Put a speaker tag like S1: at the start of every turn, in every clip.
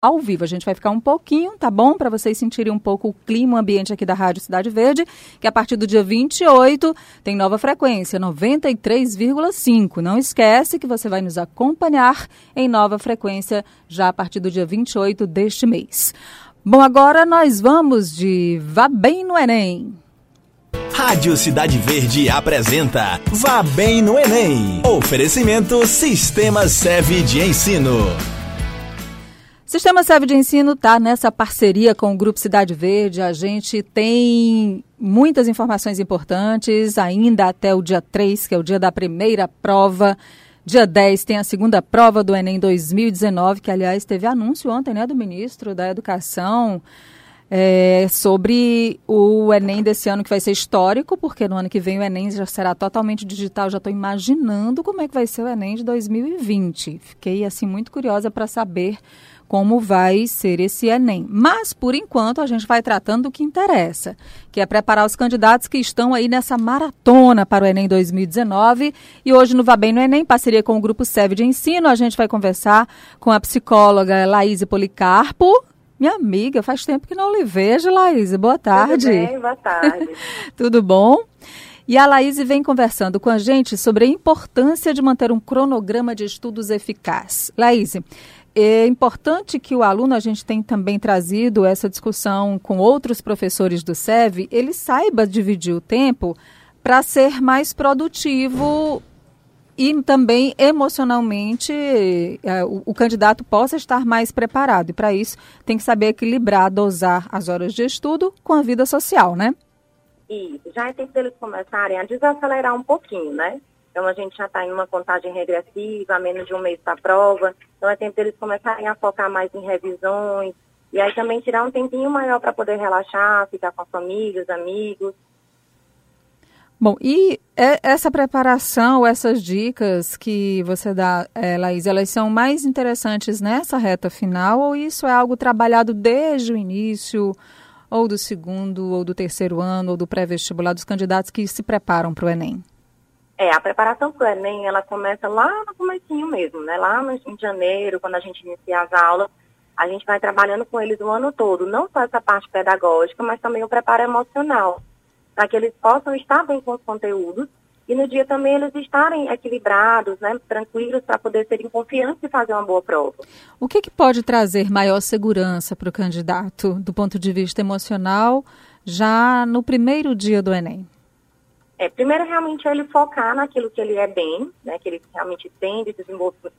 S1: ao vivo. A gente vai ficar um pouquinho, tá bom? Para vocês sentirem um pouco o clima, o ambiente aqui da Rádio Cidade Verde, que a partir do dia 28 tem nova frequência, 93,5. Não esquece que você vai nos acompanhar em nova frequência já a partir do dia 28 deste mês. Bom, agora nós vamos de Vá Bem no Enem.
S2: Rádio Cidade Verde apresenta Vá Bem no Enem. Oferecimento Sistema Seve de Ensino.
S1: Sistema Serve de Ensino está nessa parceria com o Grupo Cidade Verde. A gente tem muitas informações importantes ainda até o dia 3, que é o dia da primeira prova. Dia 10 tem a segunda prova do Enem 2019, que aliás teve anúncio ontem, né, do ministro da Educação. É, sobre o Enem desse ano, que vai ser histórico, porque no ano que vem o Enem já será totalmente digital. Já estou imaginando como é que vai ser o Enem de 2020. Fiquei, assim, muito curiosa para saber como vai ser esse Enem. Mas, por enquanto, a gente vai tratando do que interessa, que é preparar os candidatos que estão aí nessa maratona para o Enem 2019. E hoje no Vabem no Enem, parceria com o Grupo SEV de Ensino, a gente vai conversar com a psicóloga Laís Policarpo. Minha amiga, faz tempo que não lhe vejo, Laís. Boa tarde.
S3: Tudo bem, boa tarde.
S1: Tudo bom? E a Laís vem conversando com a gente sobre a importância de manter um cronograma de estudos eficaz. Laís, é importante que o aluno, a gente tem também trazido essa discussão com outros professores do SEV, ele saiba dividir o tempo para ser mais produtivo e também emocionalmente é, o, o, candidato possa estar mais preparado. E para isso tem que saber equilibrar, dosar as horas de estudo com a vida social, né?
S3: Isso, já é tempo deles começarem a desacelerar um pouquinho, né? Então a gente já está em uma contagem regressiva, a menos de um mês para a prova. Então é tempo deles começarem a focar mais em revisões. E aí também tirar um tempinho maior para poder relaxar, ficar com a família, os amigos.
S1: Bom, e essa preparação, essas dicas que você dá, é, Laís, elas são mais interessantes nessa reta final ou isso é algo trabalhado desde o início, ou do segundo, ou do terceiro ano, ou do pré-vestibular dos candidatos que se preparam para o Enem?
S3: É, a preparação para o Enem, ela começa lá no comecinho mesmo, né? Lá no, em janeiro, quando a gente inicia as aulas, a gente vai trabalhando com eles o ano todo, não só essa parte pedagógica, mas também o preparo emocional, para que eles possam estar bem com os conteúdos e no dia também eles estarem equilibrados, né, tranquilos, para poder serem confiantes e fazer uma boa prova.
S1: O que, que pode trazer maior segurança para o candidato, do ponto de vista emocional, já no primeiro dia do Enem?
S3: É, primeiro, realmente, ele focar naquilo que ele é bem, né, que ele realmente tem de desenvolvimento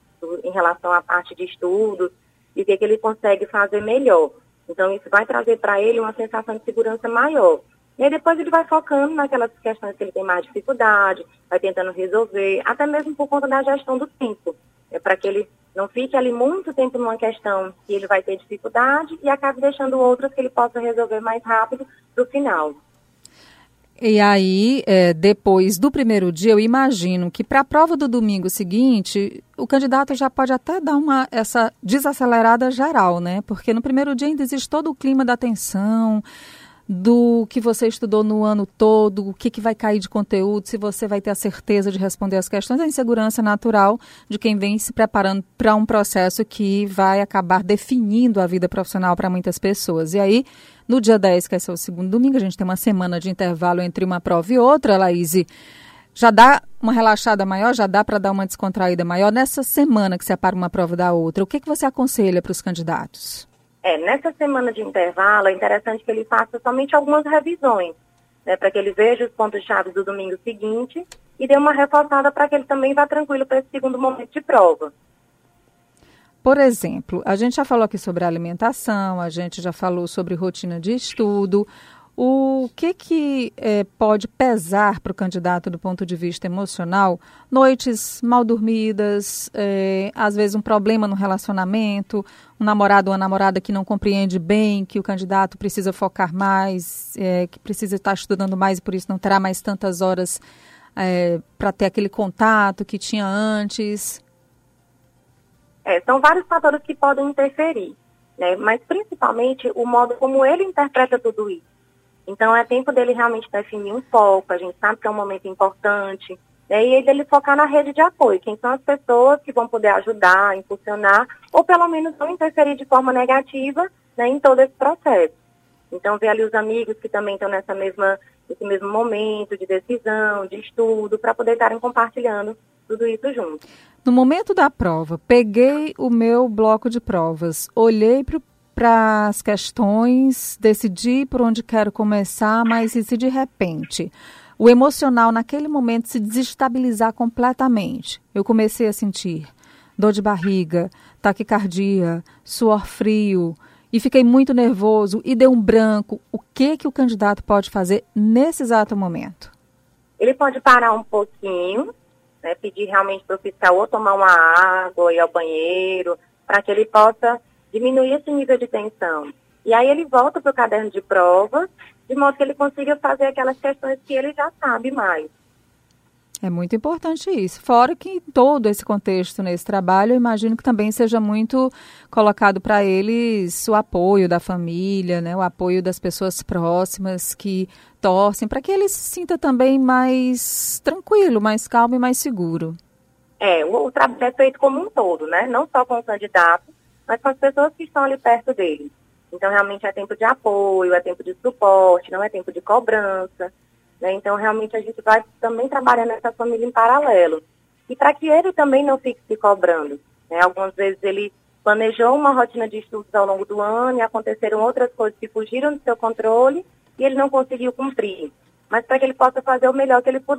S3: em relação à parte de estudos e o que, que ele consegue fazer melhor. Então, isso vai trazer para ele uma sensação de segurança maior. E aí depois ele vai focando naquelas questões que ele tem mais dificuldade, vai tentando resolver, até mesmo por conta da gestão do tempo. É para que ele não fique ali muito tempo numa questão que ele vai ter dificuldade e acabe deixando outras que ele possa resolver mais rápido para o final.
S1: E aí, é, depois do primeiro dia, eu imagino que para a prova do domingo seguinte, o candidato já pode até dar uma essa desacelerada geral, né? Porque no primeiro dia ainda existe todo o clima da tensão, do que você estudou no ano todo, o que, que vai cair de conteúdo, se você vai ter a certeza de responder as questões, a insegurança natural de quem vem se preparando para um processo que vai acabar definindo a vida profissional para muitas pessoas. E aí, no dia 10, que é o segundo domingo, a gente tem uma semana de intervalo entre uma prova e outra, Laís. Já dá uma relaxada maior, já dá para dar uma descontraída maior nessa semana que separa uma prova da outra. O que, que você aconselha para os candidatos?
S3: É, nessa semana de intervalo, é interessante que ele faça somente algumas revisões, né, para que ele veja os pontos-chave do domingo seguinte e dê uma reforçada para que ele também vá tranquilo para esse segundo momento de prova.
S1: Por exemplo, a gente já falou aqui sobre alimentação, a gente já falou sobre rotina de estudo. O que, que é, pode pesar para o candidato do ponto de vista emocional? Noites mal dormidas, é, às vezes um problema no relacionamento, um namorado ou uma namorada que não compreende bem que o candidato precisa focar mais, é, que precisa estar estudando mais e por isso não terá mais tantas horas para ter aquele contato que tinha antes.
S3: são vários fatores que podem interferir, né? mas principalmente o modo como ele interpreta tudo isso. Então é tempo dele realmente definir um foco, a gente sabe que é um momento importante, né, e ele focar na rede de apoio, quem são as pessoas que vão poder ajudar, impulsionar, ou pelo menos não interferir de forma negativa né, em todo esse processo. Então, ver ali os amigos que também estão nessa mesma, nesse mesmo momento de decisão, de estudo, para poder estarem compartilhando tudo isso junto.
S1: No momento da prova, peguei o meu bloco de provas, olhei para as questões, decidi por onde quero começar, mas e se de repente o emocional naquele momento se desestabilizar completamente? Eu comecei a sentir dor de barriga, taquicardia, suor frio, e fiquei muito nervoso e deu um branco, o que que o candidato pode fazer nesse exato momento?
S3: Ele pode parar um pouquinho, né, pedir realmente para o fiscal ou tomar uma água, ir ao banheiro, para que ele possa diminuir esse nível de tensão. E aí ele volta para o caderno de provas, de modo que ele consiga fazer aquelas questões que ele já sabe mais.
S1: É muito importante isso. Fora que em todo esse contexto nesse trabalho, eu imagino que também seja muito colocado para eles o apoio da família, né, o apoio das pessoas próximas que torcem, para que ele se sinta também mais tranquilo, mais calmo e mais seguro.
S3: É, o, o trabalho é feito como um todo, né? Não só com o candidato, mas com as pessoas que estão ali perto dele. Então, realmente é tempo de apoio, é tempo de suporte, não é tempo de cobrança. Né? Então, realmente, a gente vai também trabalhando essa família em paralelo. E para que ele também não fique se cobrando. Né? Algumas vezes ele planejou uma rotina de estudos ao longo do ano e aconteceram outras coisas que fugiram do seu controle e ele não conseguiu cumprir. Mas para que ele possa fazer o melhor que ele puder.